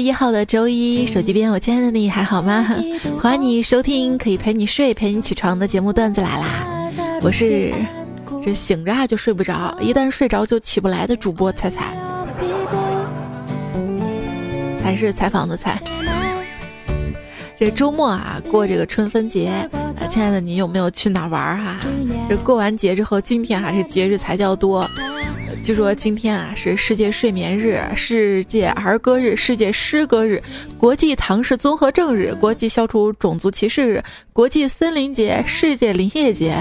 一号的周一，手机边我亲爱的你还好吗？欢迎你收听可以陪你睡、陪你起床的节目段子来啦！我是这醒着啊就睡不着，一旦睡着就起不来的主播彩彩，才是采访的采。这周末啊，过这个春分节，啊，亲爱的你有没有去哪玩儿哈？这过完节之后，今天还是节日才叫多。据说今天啊是世界睡眠日、世界儿歌日、世界诗歌日、国际唐氏综合症日、国际消除种族歧视日、国际森林节、世界林业节。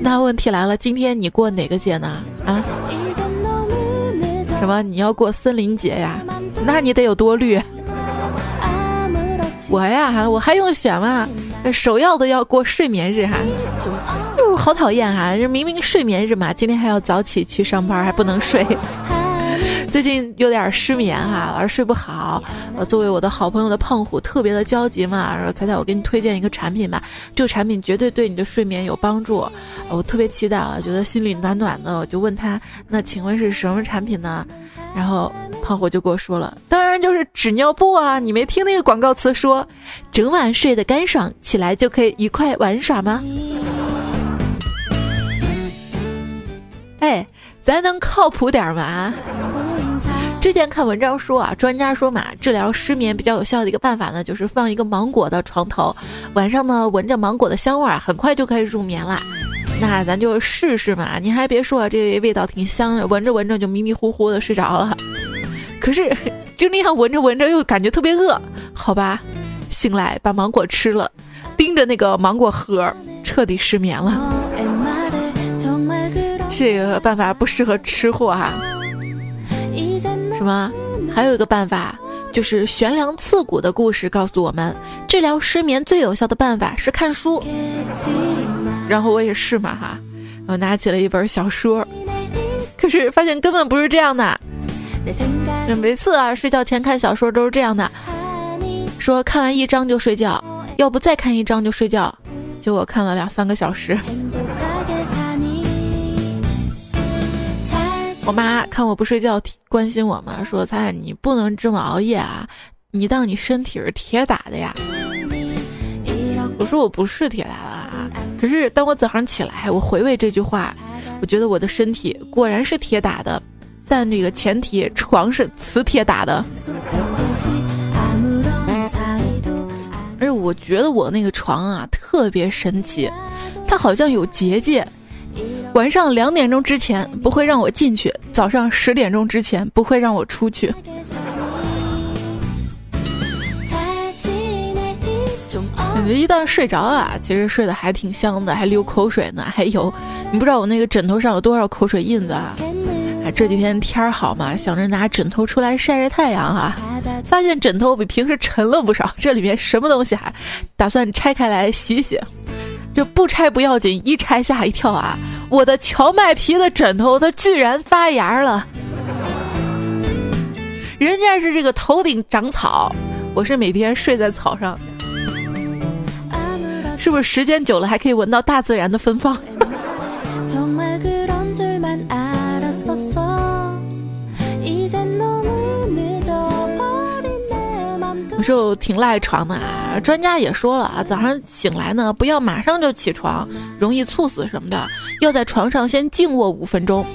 那问题来了，今天你过哪个节呢？啊？什么？你要过森林节呀？那你得有多绿？我呀，我还用选吗？首要的要过睡眠日哈，哟，好讨厌哈！这明明睡眠日嘛，今天还要早起去上班，还不能睡。最近有点失眠哈，老是睡不好。呃，作为我的好朋友的胖虎，特别的焦急嘛。说彩彩，我给你推荐一个产品吧，这个产品绝对对你的睡眠有帮助。我特别期待啊，觉得心里暖暖的。我就问他，那请问是什么产品呢？然后胖虎就给我说了，当然就是纸尿布啊！你没听那个广告词说，整晚睡得干爽，起来就可以愉快玩耍吗？哎，咱能靠谱点吗？之前看文章说啊，专家说嘛，治疗失眠比较有效的一个办法呢，就是放一个芒果的床头，晚上呢闻着芒果的香味儿，很快就可以入眠啦。那咱就试试嘛，你还别说，这味道挺香的，闻着闻着就迷迷糊糊的睡着了。可是就那样闻着闻着又感觉特别饿，好吧，醒来把芒果吃了，盯着那个芒果核，彻底失眠了。这个办法不适合吃货哈。什么？还有一个办法，就是悬梁刺股的故事告诉我们，治疗失眠最有效的办法是看书。然后我也是嘛哈，我拿起了一本小说，可是发现根本不是这样的。每次啊睡觉前看小说都是这样的，说看完一章就睡觉，要不再看一章就睡觉，结果看了两三个小时。我妈看我不睡觉，关心我嘛，说：“彩你不能这么熬夜啊，你当你身体是铁打的呀？”我说：“我不是铁打的啊。”可是当我早上起来，我回味这句话，我觉得我的身体果然是铁打的，但这个前提床是磁铁打的。而且我觉得我那个床啊特别神奇，它好像有结界。晚上两点钟之前不会让我进去，早上十点钟之前不会让我出去。感觉一旦睡着啊，其实睡得还挺香的，还流口水呢，还有，你不知道我那个枕头上有多少口水印子啊！哎，这几天天儿好嘛，想着拿枕头出来晒晒太阳啊，发现枕头比平时沉了不少，这里面什么东西还打算拆开来洗洗。这不拆不要紧，一拆吓一跳啊！我的荞麦皮的枕头，它居然发芽了。人家是这个头顶长草，我是每天睡在草上，是不是时间久了还可以闻到大自然的芬芳？有时候挺赖床的啊，专家也说了啊，早上醒来呢，不要马上就起床，容易猝死什么的，要在床上先静卧五分钟。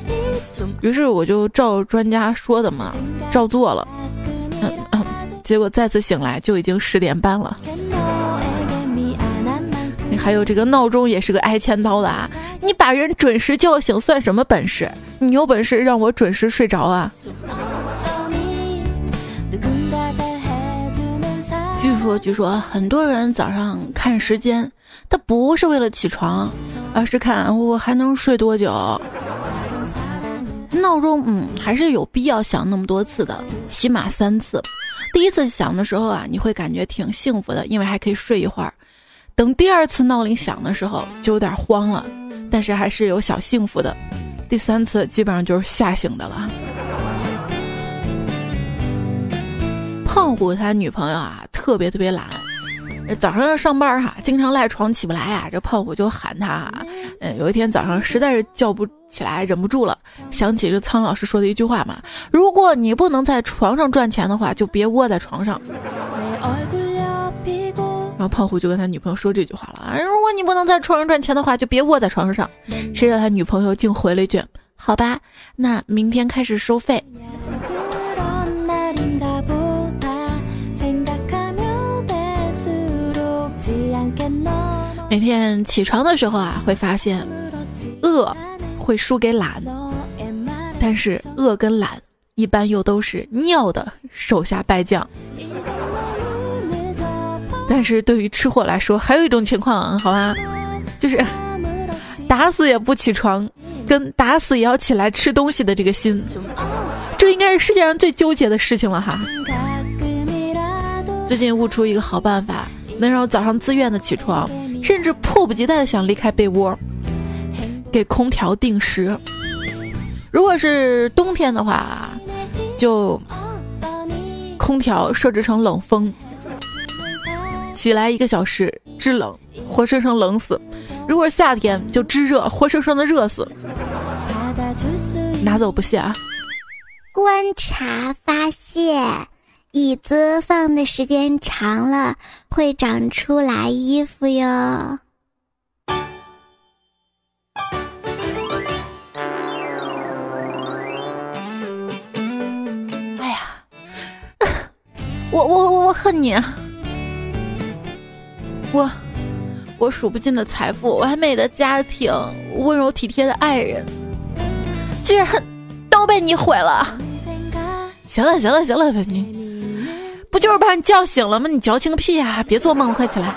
于是我就照专家说的嘛，照做了，嗯嗯，结果再次醒来就已经十点半了。还有这个闹钟也是个挨千刀的啊，你把人准时叫醒算什么本事？你有本事让我准时睡着啊？说，据说很多人早上看时间，他不是为了起床，而是看我还能睡多久。闹钟，嗯，还是有必要响那么多次的，起码三次。第一次响的时候啊，你会感觉挺幸福的，因为还可以睡一会儿。等第二次闹铃响的时候，就有点慌了，但是还是有小幸福的。第三次基本上就是吓醒的了。胖虎他女朋友啊，特别特别懒，早上要上班哈，经常赖床起不来啊。这胖虎就喊他，啊。嗯，有一天早上实在是叫不起来，忍不住了，想起这苍老师说的一句话嘛：如果你不能在床上赚钱的话，就别窝在床上。然后胖虎就跟他女朋友说这句话了啊：如果你不能在床上赚钱的话，就别窝在床上。谁知道他女朋友竟回了一句：好吧，那明天开始收费。每天起床的时候啊，会发现饿会输给懒，但是饿跟懒一般又都是尿的手下败将。但是对于吃货来说，还有一种情况，好吧，就是打死也不起床，跟打死也要起来吃东西的这个心，这应该是世界上最纠结的事情了哈。最近悟出一个好办法，能让我早上自愿的起床。甚至迫不及待的想离开被窝，给空调定时。如果是冬天的话，就空调设置成冷风，起来一个小时制冷，活生生冷死；如果是夏天，就制热，活生生的热死。拿走不谢啊！观察发现。椅子放的时间长了，会长出来衣服哟。哎呀，我我我我恨你！我我数不尽的财富，完美的家庭，温柔体贴的爱人，居然都被你毁了！行了行了行了，你。不就是把你叫醒了吗？你矫情个屁呀！别做梦，快起来！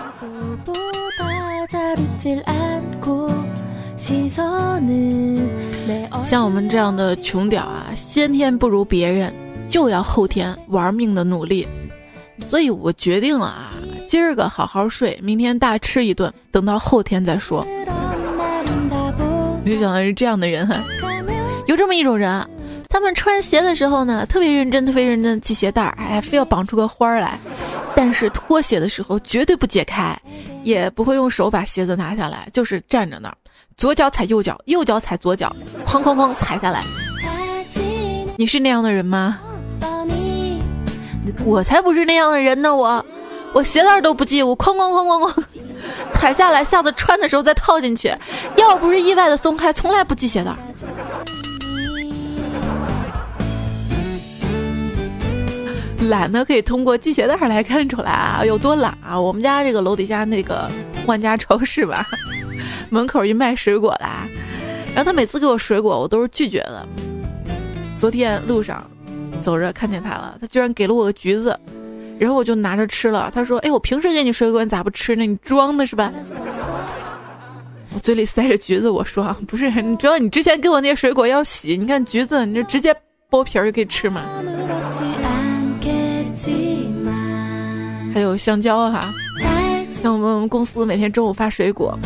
像我们这样的穷屌啊，先天不如别人，就要后天玩命的努力。所以我决定了啊，今儿个好好睡，明天大吃一顿，等到后天再说。没想到是这样的人哈，有这么一种人。他们穿鞋的时候呢，特别认真，特别认真系鞋带儿，哎，非要绑出个花儿来。但是脱鞋的时候绝对不解开，也不会用手把鞋子拿下来，就是站着那儿，左脚踩右脚，右脚踩左脚，哐哐哐踩下来。你是那样的人吗？我才不是那样的人呢，我，我鞋带都不系，我哐哐哐哐哐踩下来，下次穿的时候再套进去。要不是意外的松开，从来不系鞋带。懒呢，可以通过系鞋带来看出来啊，有多懒啊！我们家这个楼底下那个万家超市吧，门口一卖水果的，然后他每次给我水果，我都是拒绝的。昨天路上走着看见他了，他居然给了我个橘子，然后我就拿着吃了。他说：“哎，我平时给你水果，你咋不吃呢？你装的是吧？”我嘴里塞着橘子，我说：“不是，你知道你之前给我那些水果要洗，你看橘子，你就直接剥皮儿就可以吃嘛。”还有香蕉哈，像我们公司每天中午发水果，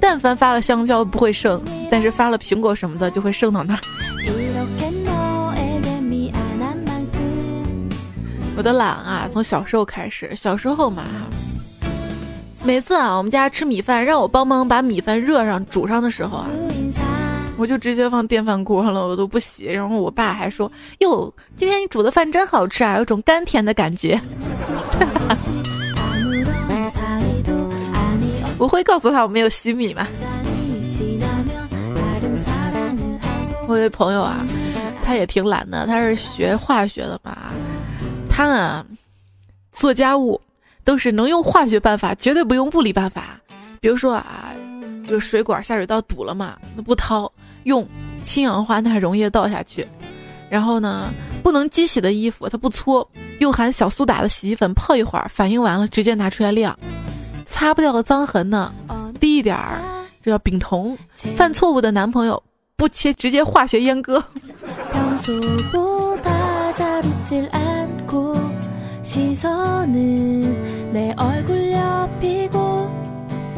但凡发了香蕉不会剩，但是发了苹果什么的就会剩到那儿。我的懒啊，从小时候开始，小时候嘛，每次啊我们家吃米饭，让我帮忙把米饭热上煮上的时候啊。我就直接放电饭锅了，我都不洗。然后我爸还说：“哟，今天你煮的饭真好吃啊，有种甘甜的感觉。”我会告诉他我没有洗米吗？我有朋友啊，他也挺懒的，他是学化学的嘛。他呢，做家务都是能用化学办法，绝对不用物理办法。比如说啊，这个水管下水道堵了嘛，那不掏。用氢氧化钠溶液倒下去，然后呢，不能机洗的衣服它不搓，用含小苏打的洗衣粉泡一会儿，反应完了直接拿出来晾。擦不掉的脏痕呢，滴一点儿，这叫丙酮。犯错误的男朋友不切，直接化学阉割。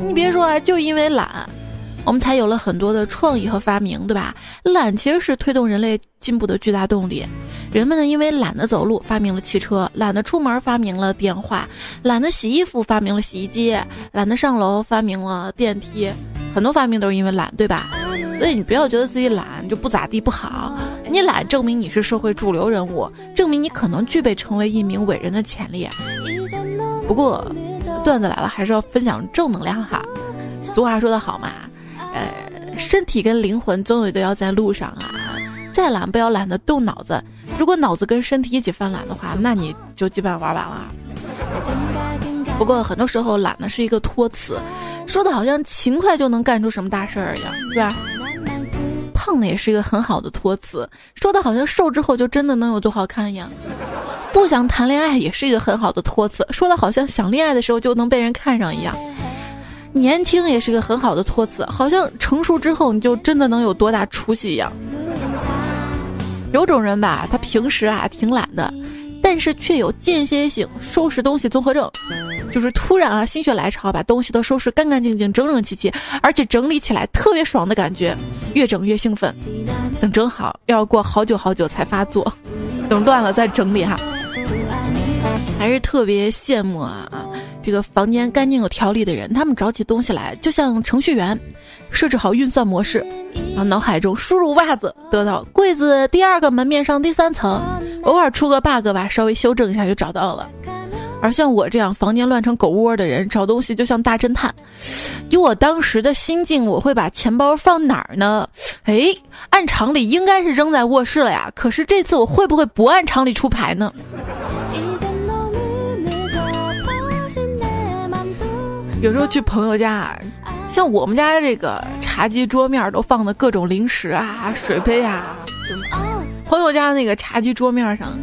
你别说啊，就因为懒。我们才有了很多的创意和发明，对吧？懒其实是推动人类进步的巨大动力。人们呢，因为懒得走路，发明了汽车；懒得出门，发明了电话；懒得洗衣服，发明了洗衣机；懒得上楼，发明了电梯。很多发明都是因为懒，对吧？所以你不要觉得自己懒就不咋地不好，你懒证明你是社会主流人物，证明你可能具备成为一名伟人的潜力。不过，段子来了还是要分享正能量哈。俗话说得好嘛，呃，身体跟灵魂总有一个要在路上啊。再懒不要懒得动脑子，如果脑子跟身体一起犯懒的话，那你就基本玩完了。不过很多时候懒呢是一个托词，说的好像勤快就能干出什么大事儿一样，是吧？胖呢也是一个很好的托词，说的好像瘦之后就真的能有多好看一样。不想谈恋爱也是一个很好的托词，说的好像想恋爱的时候就能被人看上一样。年轻也是个很好的托词，好像成熟之后你就真的能有多大出息一样。有种人吧，他平时啊挺懒的，但是却有间歇性收拾东西综合症，就是突然啊心血来潮把东西都收拾干干净净、整整齐齐，而且整理起来特别爽的感觉，越整越兴奋。等整好，要过好久好久才发作，等乱了再整理哈。还是特别羡慕啊啊！这个房间干净有条理的人，他们找起东西来就像程序员，设置好运算模式，然后脑海中输入袜子，得到柜子第二个门面上第三层，偶尔出个 bug 吧，稍微修正一下就找到了。而像我这样房间乱成狗窝的人，找东西就像大侦探。以我当时的心境，我会把钱包放哪儿呢？哎，按常理应该是扔在卧室了呀。可是这次我会不会不按常理出牌呢？有时候去朋友家，像我们家这个茶几桌面都放的各种零食啊、水杯啊。朋友家那个茶几桌面上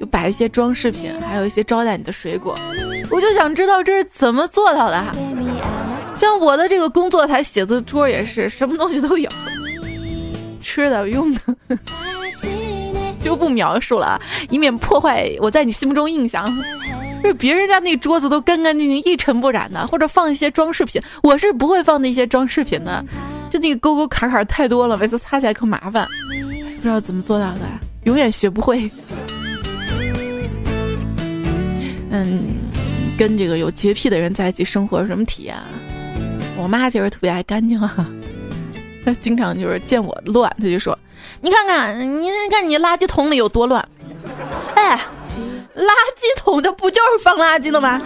就摆一些装饰品，还有一些招待你的水果。我就想知道这是怎么做到的。像我的这个工作台、写字桌也是，什么东西都有，吃的、用的，就不描述了，以免破坏我在你心目中印象。就是别人家那桌子都干干净净、一尘不染的，或者放一些装饰品，我是不会放那些装饰品的。就那个沟沟坎坎太多了，每次擦起来可麻烦，不知道怎么做到的，永远学不会。嗯，跟这个有洁癖的人在一起生活什么体验？啊我妈其实特别爱干净啊，她 经常就是见我乱，她就说：“你看看，你看你垃圾桶里有多乱。”哎。垃圾桶，它不就是放垃圾的吗？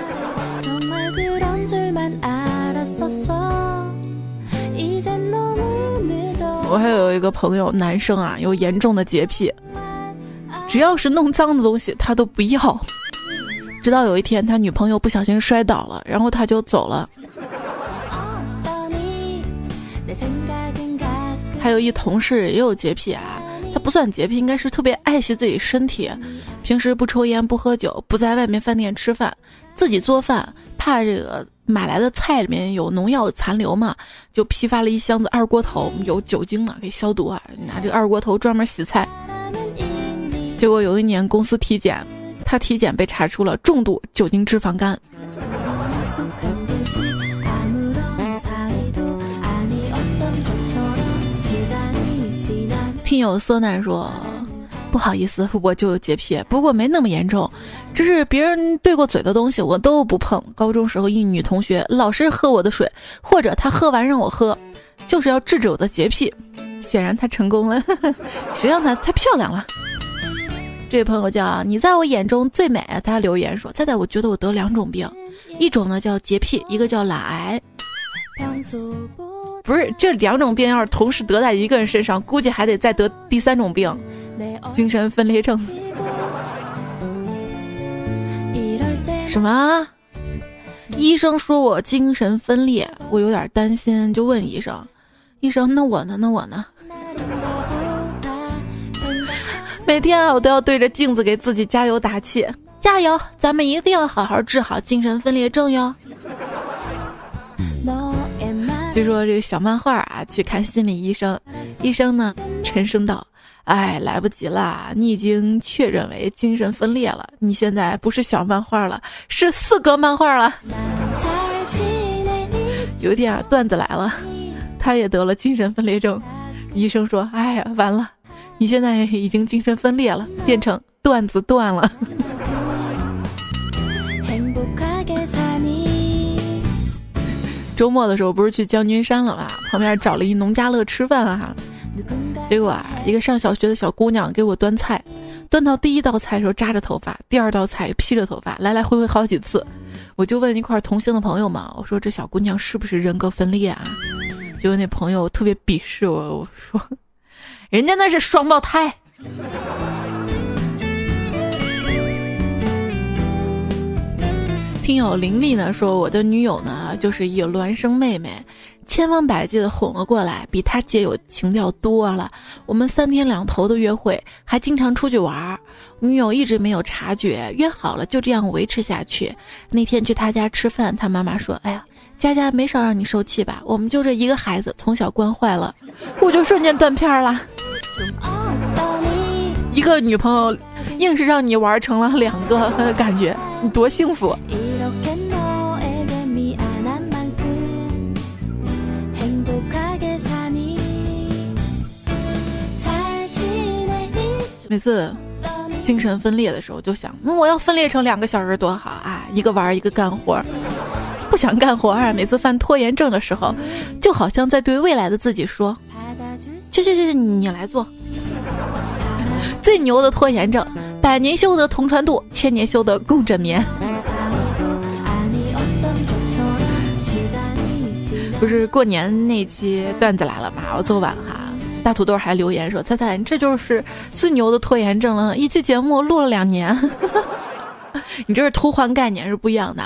我还有一个朋友，男生啊，有严重的洁癖，只要是弄脏的东西，他都不要。直到有一天，他女朋友不小心摔倒了，然后他就走了。还有一同事也有洁癖啊。他不算洁癖，应该是特别爱惜自己身体。平时不抽烟，不喝酒，不在外面饭店吃饭，自己做饭，怕这个买来的菜里面有农药残留嘛，就批发了一箱子二锅头，有酒精嘛，给消毒啊。拿这个二锅头专门洗菜。结果有一年公司体检，他体检被查出了重度酒精脂肪肝。听友色难说，不好意思，我就有洁癖，不过没那么严重，只是别人对过嘴的东西我都不碰。高中时候一女同学老是喝我的水，或者她喝完让我喝，就是要制止我的洁癖。显然她成功了，谁让她太漂亮了。这位朋友叫你在我眼中最美，他留言说，猜猜我觉得我得两种病，一种呢叫洁癖，一个叫懒癌。不是这两种病要是同时得在一个人身上，估计还得再得第三种病——精神分裂症。什么？医生说我精神分裂，我有点担心，就问医生：“医生，那我呢？那我呢？” 每天啊，我都要对着镜子给自己加油打气，加油！咱们一定要好好治好精神分裂症哟。据说这个小漫画啊，去看心理医生，医生呢沉声道：“哎，来不及了，你已经确认为精神分裂了，你现在不是小漫画了，是四格漫画了。”有点，段子来了，他也得了精神分裂症，医生说：“哎呀，完了，你现在已经精神分裂了，变成段子断了。”周末的时候不是去将军山了吗，旁边找了一农家乐吃饭啊，结果啊，一个上小学的小姑娘给我端菜，端到第一道菜的时候扎着头发，第二道菜披着头发，来来回回好几次，我就问一块同行的朋友嘛，我说这小姑娘是不是人格分裂啊？结果那朋友特别鄙视我，我说人家那是双胞胎。听友林丽呢说，我的女友呢就是一孪生妹妹，千方百计的哄了过来，比她姐有情调多了。我们三天两头的约会，还经常出去玩儿。女友一直没有察觉，约好了就这样维持下去。那天去她家吃饭，她妈妈说：“哎呀，佳佳没少让你受气吧？我们就这一个孩子，从小惯坏了。”我就瞬间断片了。一个女朋友，硬是让你玩成了两个，感觉你多幸福。每次精神分裂的时候，就想，我要分裂成两个小人多好啊！一个玩，一个干活。不想干活啊！每次犯拖延症的时候，就好像在对未来的自己说：“去去去，你来做。”最牛的拖延症，百年修得同船渡，千年修得共枕眠。不是过年那期段子来了嘛？我做晚了哈。大土豆还留言说：“猜猜，你这就是最牛的拖延症了。一期节目录了两年，你这是偷换概念是不一样的。”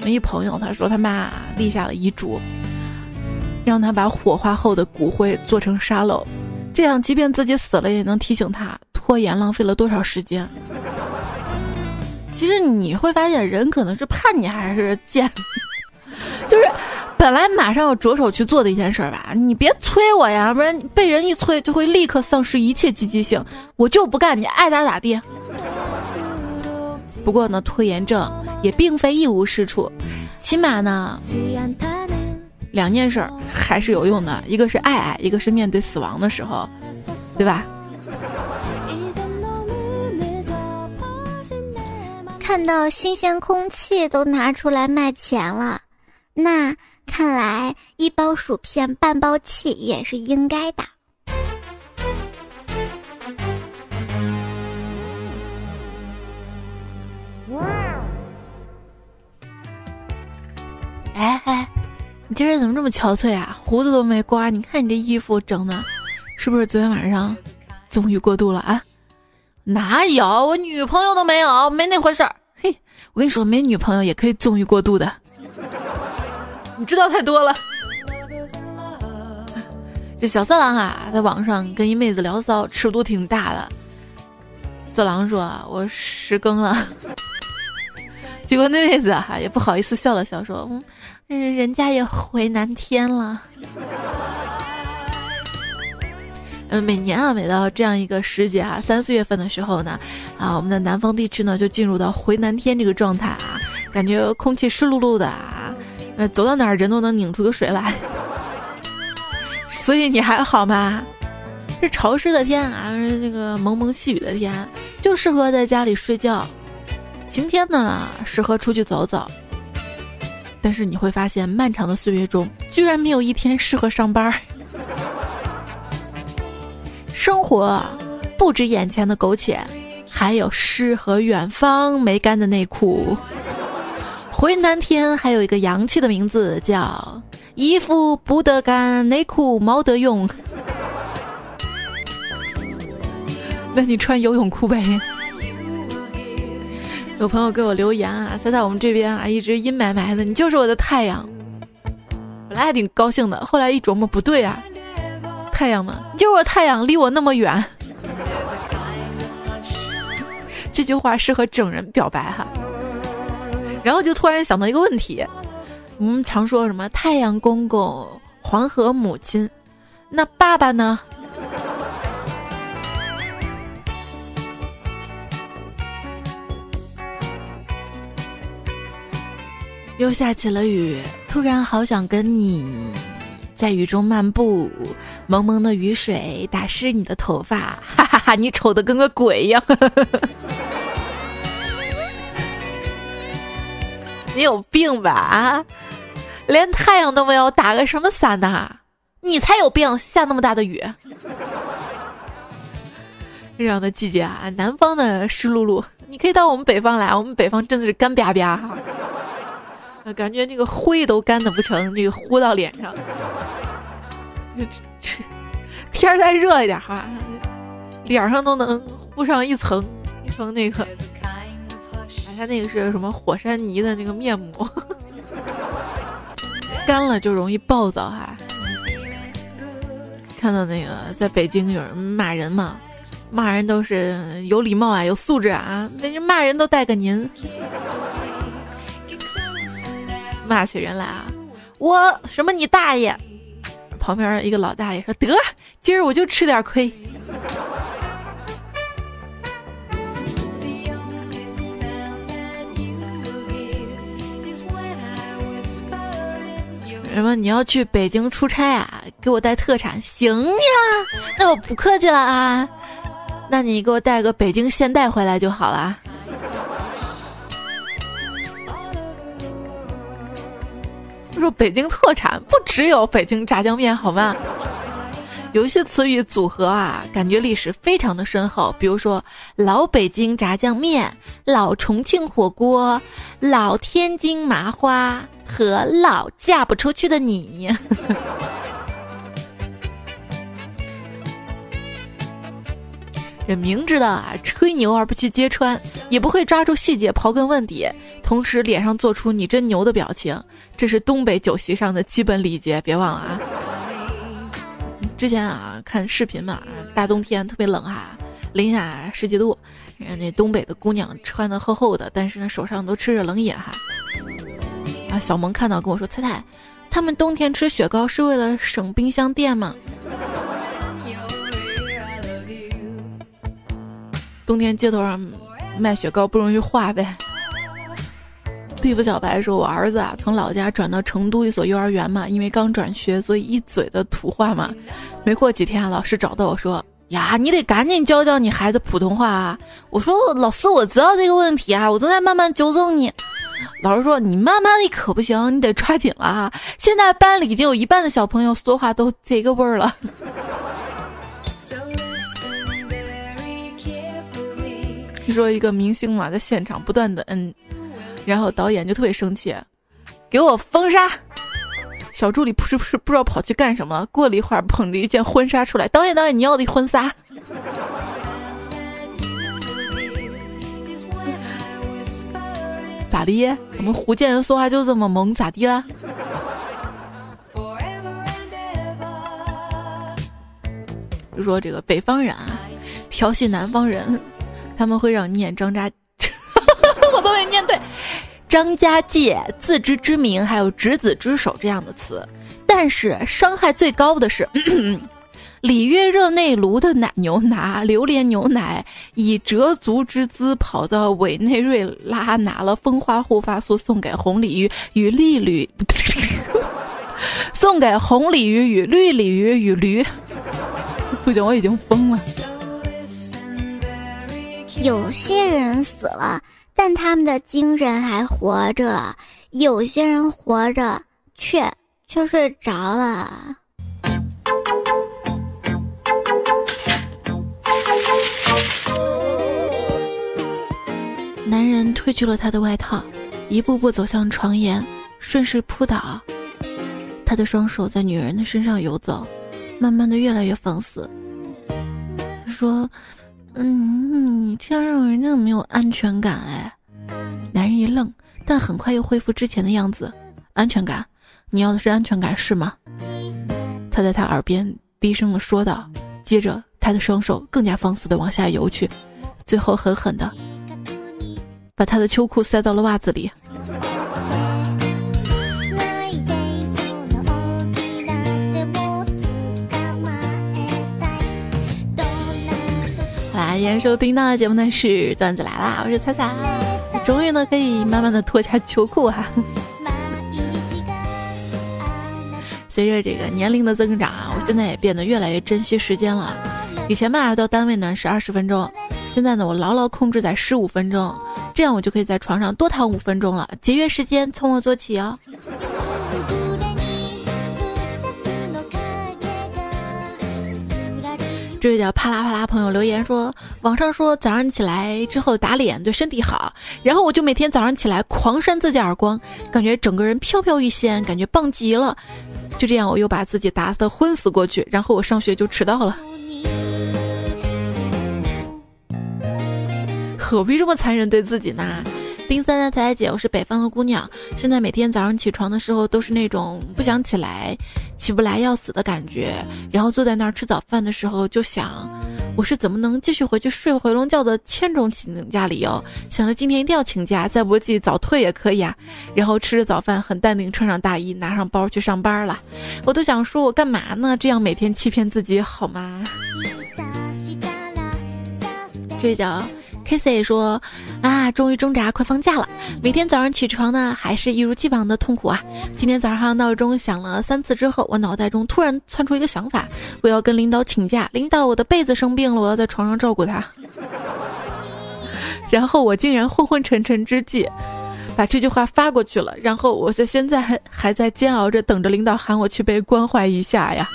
我一朋友他说他妈立下了遗嘱，让他把火化后的骨灰做成沙漏，这样即便自己死了也能提醒他拖延浪费了多少时间。其实你会发现，人可能是叛逆还是贱，就是。本来马上要着手去做的一件事吧，你别催我呀，不然被人一催就会立刻丧失一切积极性。我就不干，你爱咋咋地。不过呢，拖延症也并非一无是处，起码呢，两件事还是有用的，一个是爱爱，一个是面对死亡的时候，对吧？看到新鲜空气都拿出来卖钱了，那。看来一包薯片半包气也是应该的。哎哎，你今儿怎么这么憔悴啊？胡子都没刮，你看你这衣服整的，是不是昨天晚上纵欲过度了啊？哪有，我女朋友都没有，没那回事儿。嘿，我跟你说，没女朋友也可以纵欲过度的。你知道太多了。这小色狼啊，在网上跟一妹子聊骚，尺度挺大的。色狼说：“啊我失更了。”结果那妹子哈也不好意思笑了笑，说：“嗯，人家也回南天了。”嗯，每年啊，每到这样一个时节啊，三四月份的时候呢，啊，我们的南方地区呢就进入到回南天这个状态啊，感觉空气湿漉漉的啊。呃，走到哪儿人都能拧出个水来，所以你还好吗？这潮湿的天啊，这个蒙蒙细雨的天，就适合在家里睡觉；晴天呢，适合出去走走。但是你会发现，漫长的岁月中，居然没有一天适合上班。生活不止眼前的苟且，还有诗和远方没干的内裤。回南天还有一个洋气的名字，叫衣服不得干，内裤毛得用。那你穿游泳裤呗。有朋友给我留言啊，他在我们这边啊一直阴霾霾的，你就是我的太阳。本来还挺高兴的，后来一琢磨不对啊，太阳嘛，你就是我太阳，离我那么远。这句话适合整人表白哈。然后就突然想到一个问题，我们常说什么太阳公公、黄河母亲，那爸爸呢？又下起了雨，突然好想跟你在雨中漫步，蒙蒙的雨水打湿你的头发，哈哈哈，你丑的跟个鬼一样。你有病吧？啊，连太阳都没有，打个什么伞呐？你才有病！下那么大的雨，这样的季节啊，南方的湿漉漉，你可以到我们北方来，我们北方真的是干巴巴哈，感觉那个灰都干的不成，那个糊到脸上。这这天儿再热一点哈，脸上都能糊上一层一层那个，它那个是什么火山泥的那个面膜，干了就容易暴躁哈。看到那个在北京有人骂人嘛，骂人都是有礼貌啊，有素质啊，那人骂人都带个您，骂起人来啊，我什么你大爷！旁边一个老大爷说：“得，今儿我就吃点亏。”什么？你要去北京出差啊？给我带特产？行呀，那我不客气了啊。那你给我带个北京现代回来就好了。说北京特产不只有北京炸酱面，好吗？有些词语组合啊，感觉历史非常的深厚。比如说老北京炸酱面、老重庆火锅、老天津麻花和老嫁不出去的你。这明知道啊，吹牛而不去揭穿，也不会抓住细节刨根问底，同时脸上做出“你真牛”的表情，这是东北酒席上的基本礼节，别忘了啊！之前啊，看视频嘛，大冬天特别冷哈，零下十几度，那东北的姑娘穿的厚厚的，但是呢手上都吃着冷饮哈。啊，小萌看到跟我说：“菜菜，他们冬天吃雪糕是为了省冰箱电吗？”冬天街头上卖雪糕不容易化呗。地府小白说：“我儿子啊，从老家转到成都一所幼儿园嘛，因为刚转学，所以一嘴的土话嘛。没过几天，老师找到我说：‘呀，你得赶紧教教你孩子普通话啊！’我说：‘老师，我知道这个问题啊，我正在慢慢纠正你。’老师说：‘你慢慢的可不行，你得抓紧了啊！现在班里已经有一半的小朋友说话都这个味儿了。’”说一个明星嘛，在现场不断的嗯，然后导演就特别生气，给我封杀。小助理不是不是不知道跑去干什么了。过了一会儿，捧着一件婚纱出来，导演导演，你要的婚纱。咋的？我们福建人说话就这么萌，咋的啦？就说这个北方人啊，调戏南方人。他们会让你念张扎，我都没念对，张家界、自知之明，还有执子之手这样的词，但是伤害最高的是 里约热内卢的奶牛拿榴莲牛奶，以折足之姿跑到委内瑞拉拿了蜂花护发素送给红鲤鱼与绿鲤，送给红鲤鱼 与绿鲤鱼与驴，不行，我已经疯了。有些人死了，但他们的精神还活着；有些人活着，却却睡着了。男人褪去了他的外套，一步步走向床沿，顺势扑倒。他的双手在女人的身上游走，慢慢的越来越放肆。说。嗯，你这样让人家没有安全感哎。男人一愣，但很快又恢复之前的样子。安全感？你要的是安全感是吗？他在他耳边低声的说道。接着，他的双手更加放肆的往下游去，最后狠狠的把他的秋裤塞到了袜子里。今天收听到的节目呢是段子来啦，我是彩彩，终于呢可以慢慢的脱下秋裤哈。随着这个年龄的增长啊，我现在也变得越来越珍惜时间了。以前吧到单位呢是二十分钟，现在呢我牢牢控制在十五分钟。这样我就可以在床上多躺五分钟了，节约时间，从我做起哦。这位叫啪啦啪啦朋友留言说，网上说早上起来之后打脸对身体好，然后我就每天早上起来狂扇自己耳光，感觉整个人飘飘欲仙，感觉棒极了。就这样，我又把自己打得昏死过去，然后我上学就迟到了。何必这么残忍对自己呢？丁三三彩彩姐，我是北方的姑娘，现在每天早上起床的时候都是那种不想起来、起不来要死的感觉，然后坐在那儿吃早饭的时候就想，我是怎么能继续回去睡回笼觉的千种请假理由，想着今天一定要请假，再不济早退也可以啊。然后吃着早饭很淡定，穿上大衣，拿上包去上班了。我都想说，我干嘛呢？这样每天欺骗自己好吗？这叫。Kissy 说：“啊，终于挣扎，快放假了。每天早上起床呢，还是一如既往的痛苦啊。今天早上闹钟响了三次之后，我脑袋中突然窜出一个想法：我要跟领导请假。领导，我的被子生病了，我要在床上照顾他。然后我竟然昏昏沉沉之际，把这句话发过去了。然后我在现在还还在煎熬着，等着领导喊我去被关怀一下呀。”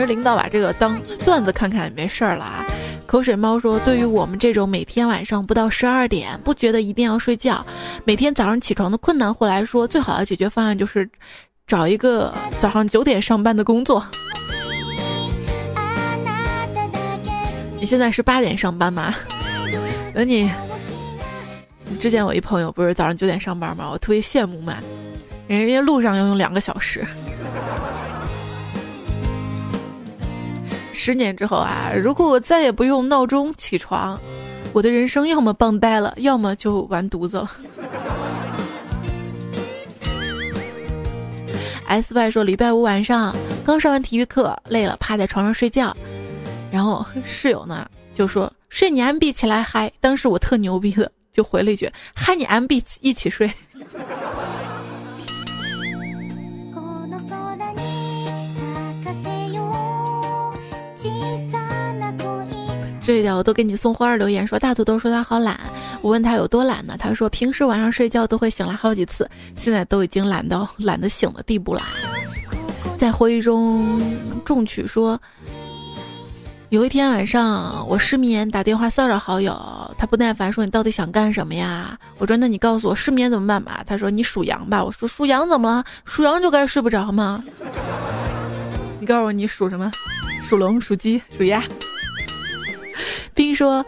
没事，领导把这个当段子看看也没事儿了啊。口水猫说：“对于我们这种每天晚上不到十二点不觉得一定要睡觉，每天早上起床的困难户来说，最好的解决方案就是找一个早上九点上班的工作。”你现在是八点上班吗？等你，之前我一朋友不是早上九点上班吗？我特别羡慕嘛，人家路上要用两个小时。十年之后啊，如果我再也不用闹钟起床，我的人生要么棒呆了，要么就完犊子了。S Y 说，礼拜五晚上刚上完体育课，累了，趴在床上睡觉，然后室友呢就说睡你 M B 起来嗨，当时我特牛逼的就回了一句嗨你 M B 一起睡。睡觉我都给你送花儿留言说大土豆说他好懒，我问他有多懒呢？他说平时晚上睡觉都会醒来好几次，现在都已经懒到懒得醒的地步了。在回忆中中曲说，有一天晚上我失眠，打电话骚扰好友，他不耐烦说你到底想干什么呀？我说那你告诉我失眠怎么办吧？他说你属羊吧。我说属羊怎么了？属羊就该睡不着吗？你告诉我你属什么？属龙、属鸡、属鸭。说，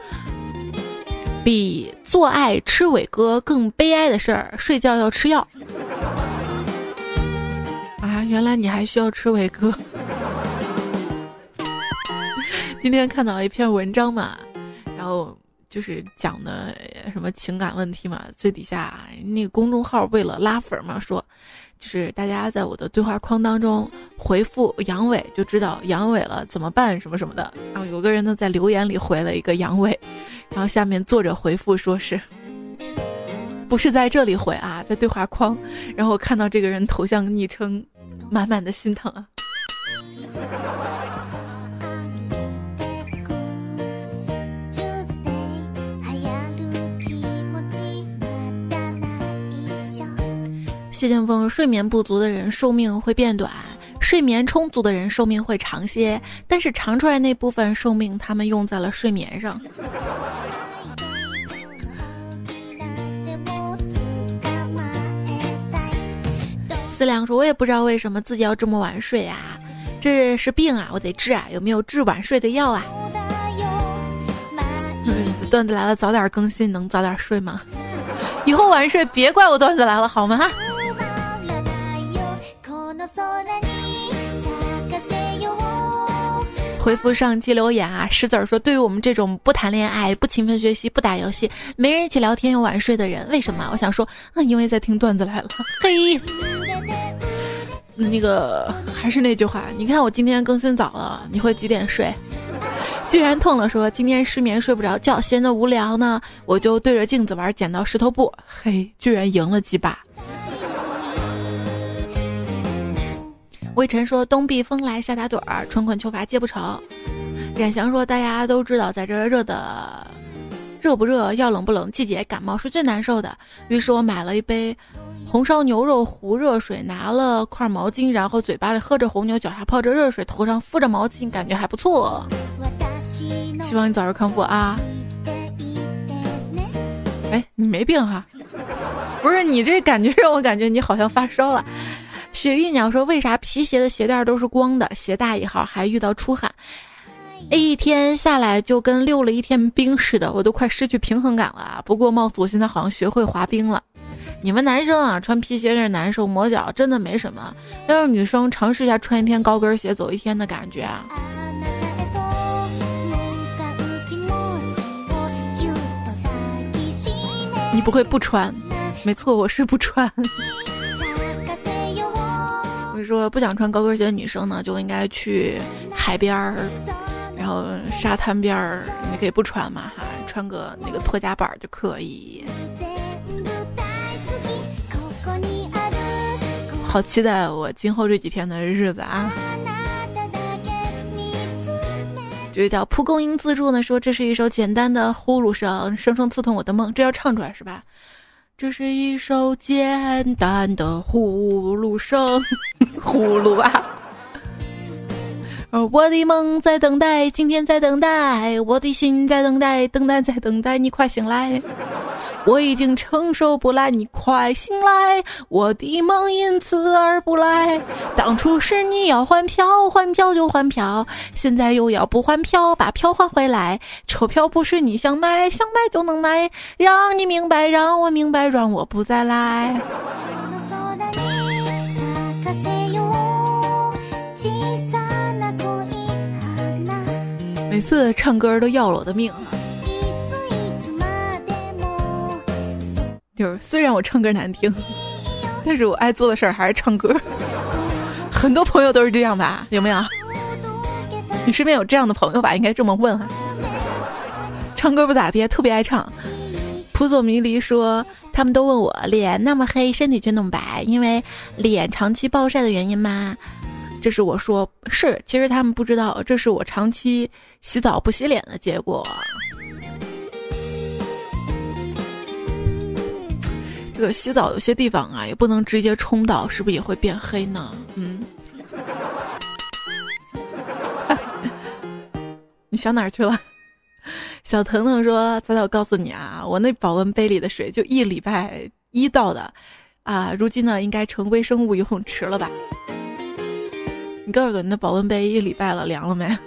比做爱吃伟哥更悲哀的事儿，睡觉要吃药。啊，原来你还需要吃伟哥。今天看到一篇文章嘛，然后就是讲的什么情感问题嘛，最底下那个公众号为了拉粉嘛，说。就是大家在我的对话框当中回复“阳痿”，就知道阳痿了怎么办什么什么的。然后有个人呢在留言里回了一个“阳痿”，然后下面作者回复说是，不是在这里回啊，在对话框。然后我看到这个人头像昵称，满满的心疼啊。谢剑锋，睡眠不足的人寿命会变短，睡眠充足的人寿命会长些。但是长出来那部分寿命，他们用在了睡眠上。思量说：“我也不知道为什么自己要这么晚睡啊，这是病啊，我得治啊，有没有治晚睡的药啊？”段子来了，早点更新，能早点睡吗？以后晚睡别怪我段子来了，好吗？回复上期留言啊，石子儿说：“对于我们这种不谈恋爱、不勤奋学习、不打游戏、没人一起聊天又晚睡的人，为什么？”我想说，那因为在听段子来了。嘿，那个还是那句话，你看我今天更新早了，你会几点睡？居然痛了，说今天失眠睡不着觉，闲得无聊呢，我就对着镜子玩剪刀石头布，嘿，居然赢了几把。魏晨说：“冬避风来，夏打盹儿，春困秋乏皆不愁。”冉翔说：“大家都知道，在这热的热不热，要冷不冷，季节感冒是最难受的。于是我买了一杯红烧牛肉壶热水，拿了块毛巾，然后嘴巴里喝着红牛，脚下泡着热水，头上敷着毛巾，感觉还不错。希望你早日康复啊！哎，你没病哈？不是你这感觉让我感觉你好像发烧了。”雪玉鸟说：“为啥皮鞋的鞋带都是光的？鞋大一号还遇到出汗，一天下来就跟溜了一天冰似的，我都快失去平衡感了啊。不过貌似我现在好像学会滑冰了。你们男生啊，穿皮鞋是难受，磨脚真的没什么。要是女生尝试一下穿一天高跟鞋走一天的感觉啊，你不会不穿？没错，我是不穿。”说不想穿高跟鞋的女生呢，就应该去海边儿，然后沙滩边儿，你可以不穿嘛哈，穿个那个拖甲板就可以。好期待我今后这几天的日子啊！这个叫蒲公英自助呢，说这是一首简单的呼噜声，声声刺痛我的梦，这要唱出来是吧？这是一首简单的呼噜声，呼噜啊！而我的梦在等待，今天在等待，我的心在等待，等待在等待，你快醒来。我已经承受不来，你快醒来！我的梦因此而不来。当初是你要换票，换票就换票，现在又要不换票，把票换回来。车票不是你想买，想买就能买，让你明白，让我明白，让我不再来。每次唱歌都要了我的命。就是虽然我唱歌难听，但是我爱做的事儿还是唱歌。很多朋友都是这样吧？有没有？你身边有这样的朋友吧？应该这么问哈。唱歌不咋地，特别爱唱。扑朔迷离说，他们都问我脸那么黑，身体却那么白，因为脸长期暴晒的原因吗？这是我说是，其实他们不知道，这是我长期洗澡不洗脸的结果。这个洗澡有些地方啊，也不能直接冲到，是不是也会变黑呢？嗯，你想哪儿去了？小腾腾说：“早早告诉你啊，我那保温杯里的水就一礼拜一倒的，啊，如今呢应该成微生物游泳池了吧？你告诉我，你的保温杯一礼拜了，凉了没？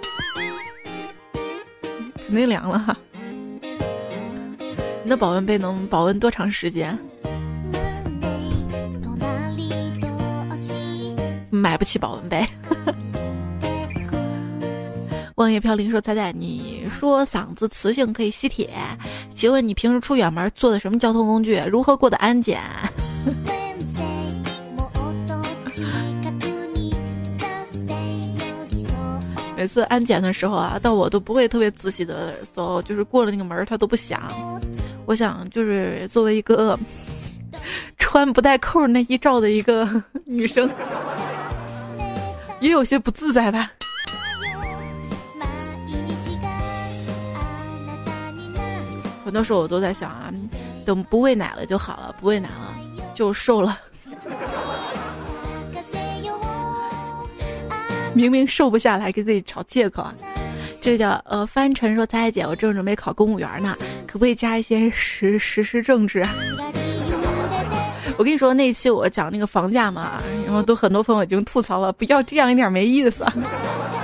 肯定凉了哈。你的保温杯能保温多长时间？”买不起保温杯。望叶飘零说：“彩彩，你说嗓子磁性可以吸铁，请问你平时出远门坐的什么交通工具？如何过的安检？”每次安检的时候啊，到我都不会特别仔细的搜，就是过了那个门他都不响。我想，就是作为一个穿不带扣内衣照的一个 女生。也有些不自在吧。很多时候我都在想啊，等不喂奶了就好了，不喂奶了就瘦了。明明瘦不下来，给自己找借口。这叫呃，翻尘说：“彩彩姐，我正准备考公务员呢，可不可以加一些实实施政治？” 我跟你说，那期我讲那个房价嘛，然后都很多朋友已经吐槽了，不要这样一点没意思。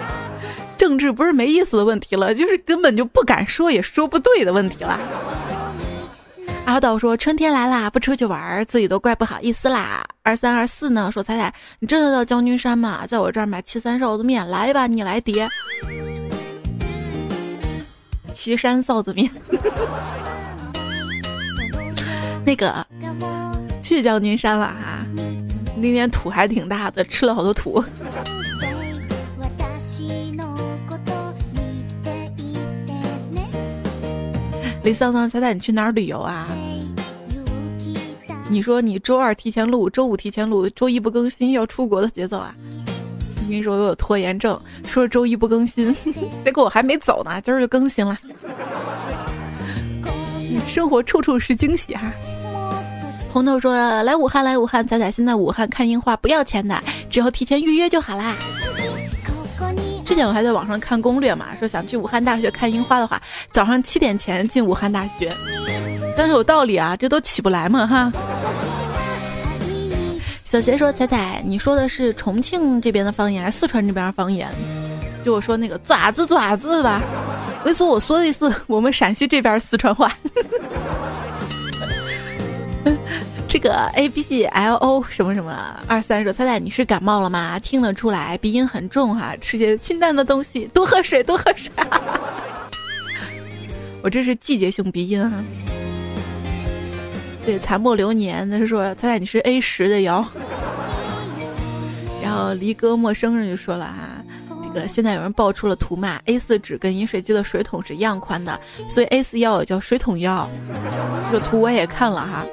政治不是没意思的问题了，就是根本就不敢说也说不对的问题了。阿导说春天来啦，不出去玩，自己都怪不好意思啦。二三二四呢说彩彩，你真的到将军山吗？在我这儿买岐山臊子面，来吧，你来叠。岐山臊子面，那个。去将军山了哈，那天土还挺大的，吃了好多土。李桑桑猜猜你去哪儿旅游啊？你说你周二提前录，周五提前录，周一不更新要出国的节奏啊？我跟你说我有拖延症，说周一不更新，结果我还没走呢，今儿就更新了。生活处处是惊喜哈。红豆说来武汉来武汉，仔仔现在武汉看樱花不要钱的，只要提前预约就好啦。之前我还在网上看攻略嘛，说想去武汉大学看樱花的话，早上七点前进武汉大学。但是有道理啊，这都起不来嘛哈。小邪说：“彩彩，你说的是重庆这边的方言，还是四川这边方言？就我说那个爪子爪子吧。我说我说的是我们陕西这边四川话。个 A B c L O 什么什么二三说，彩彩你是感冒了吗？听得出来，鼻音很重哈，吃些清淡的东西，多喝水，多喝水。我这是季节性鼻音哈。”对，残墨流年，他是说猜猜你是 A 十的瑶。然后离歌陌生人就说了哈，这个现在有人爆出了图嘛，A 四纸跟饮水机的水桶是一样宽的，所以 A 四腰也叫水桶腰。这个图我也看了哈，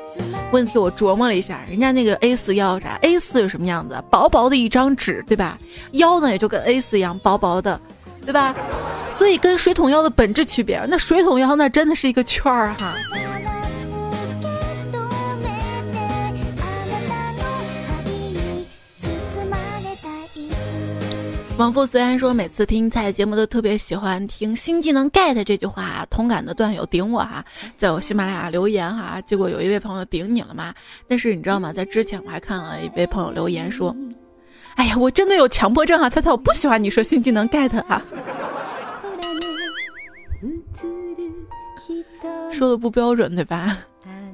问题我琢磨了一下，人家那个 A 四腰啥？A 四是什么样子？薄薄的一张纸，对吧？腰呢也就跟 A 四一样薄薄的，对吧？所以跟水桶腰的本质区别，那水桶腰那真的是一个圈儿哈。王父虽然说每次听菜节目都特别喜欢听新技能 get 这句话，同感的段友顶我哈，在我喜马拉雅留言哈，结果有一位朋友顶你了嘛？但是你知道吗？在之前我还看了一位朋友留言说，哎呀，我真的有强迫症啊！菜菜我不喜欢你说新技能 get 啊，说的不标准对吧？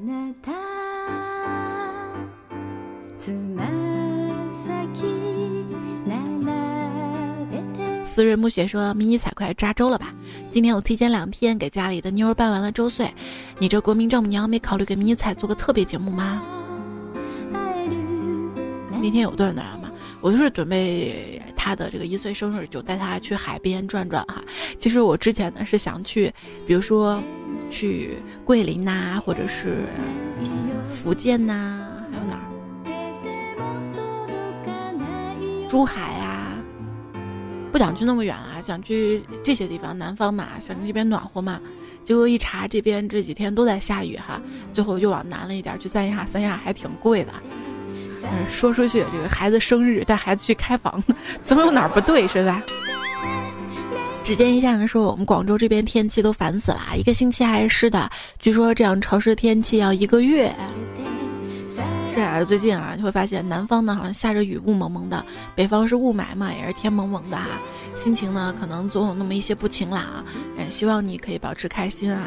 思瑞暮雪说：“迷你彩快抓周了吧？今天我提前两天给家里的妞儿办完了周岁。你这国民丈母娘没考虑给迷你彩做个特别节目吗？那天有段子吗？我就是准备他的这个一岁生日，就带他去海边转转哈。其实我之前呢是想去，比如说去桂林呐，或者是福建呐，还有哪儿？珠海啊。”不想去那么远啊，想去这些地方，南方嘛，想着这边暖和嘛。结果一查，这边这几天都在下雨哈。最后又往南了一点，去三亚，三亚还挺贵的。嗯，说出去这个孩子生日，带孩子去开房，总有哪儿不对是吧？只见一下人说，我们广州这边天气都烦死了，一个星期还是湿的，据说这样潮湿的天气要一个月。是啊，最近啊，你会发现南方呢好像下着雨，雾蒙蒙的；北方是雾霾嘛，也是天蒙蒙的啊。心情呢，可能总有那么一些不晴朗。哎，希望你可以保持开心啊！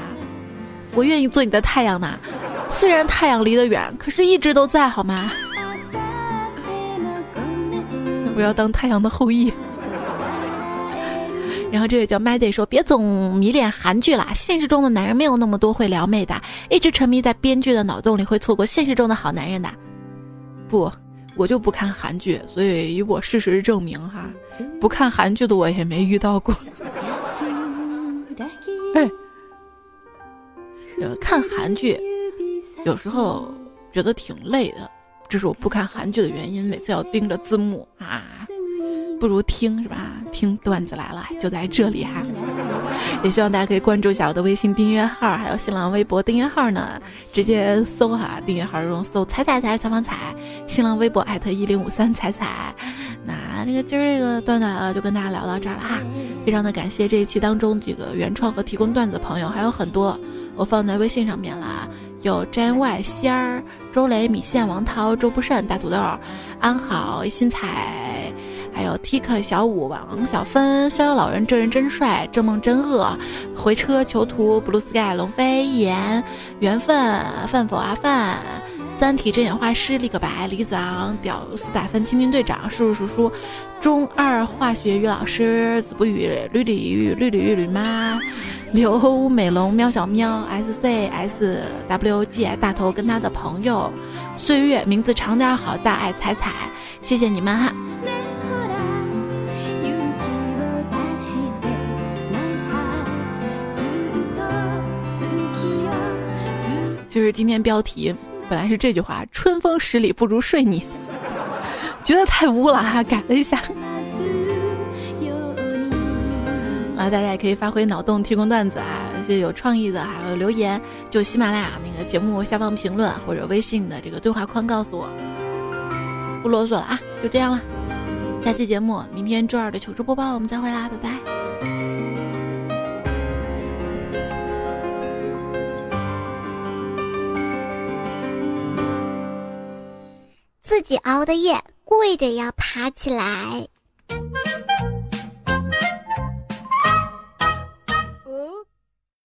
我愿意做你的太阳呢，虽然太阳离得远，可是一直都在，好吗？我要当太阳的后裔。然后这位叫 Mady 说：“别总迷恋韩剧啦，现实中的男人没有那么多会撩妹的，一直沉迷在编剧的脑洞里，会错过现实中的好男人的。”不，我就不看韩剧，所以以我事实证明哈，不看韩剧的我也没遇到过。哎，呃，看韩剧有时候觉得挺累的，这是我不看韩剧的原因，每次要盯着字幕啊。不如听是吧？听段子来了，就在这里哈。也希望大家可以关注一下我的微信订阅号，还有新浪微博订阅号呢，直接搜哈，订阅号中搜“彩彩彩采访彩”，新浪微博艾特一零五三彩彩。那这个今儿这个段子来了，就跟大家聊到这儿了哈。非常的感谢这一期当中这个原创和提供段子的朋友还有很多，我放在微信上面了，有詹外仙儿、周雷、米线、王涛、周不慎、大土豆、安好、新彩。还有 Tik 小五、王小芬、逍遥老人、这人真帅、这梦真恶、回车囚徒、Blue Sky、龙飞、一言、缘分、饭否阿饭、三体真眼画师、立个白、李子昂、屌丝打分、蜻蜓队长、叔叔叔叔、中二化学于老师、子不语、绿鲤鱼、绿鲤鱼驴妈、刘美龙、喵小喵、S C S W G 大头跟他的朋友、岁月名字长点好，大爱彩彩，谢谢你们哈。就是今天标题本来是这句话春风十里不如睡你觉得太污了哈改了一下。啊大家也可以发挥脑洞提供段子啊一些有创意的还有留言就喜马拉雅那个节目下方评论或者微信的这个对话框告诉我不啰嗦了啊就这样了。下期节目明天周二的求助播报我们再会啦拜拜。自己熬的夜，跪着要爬起来。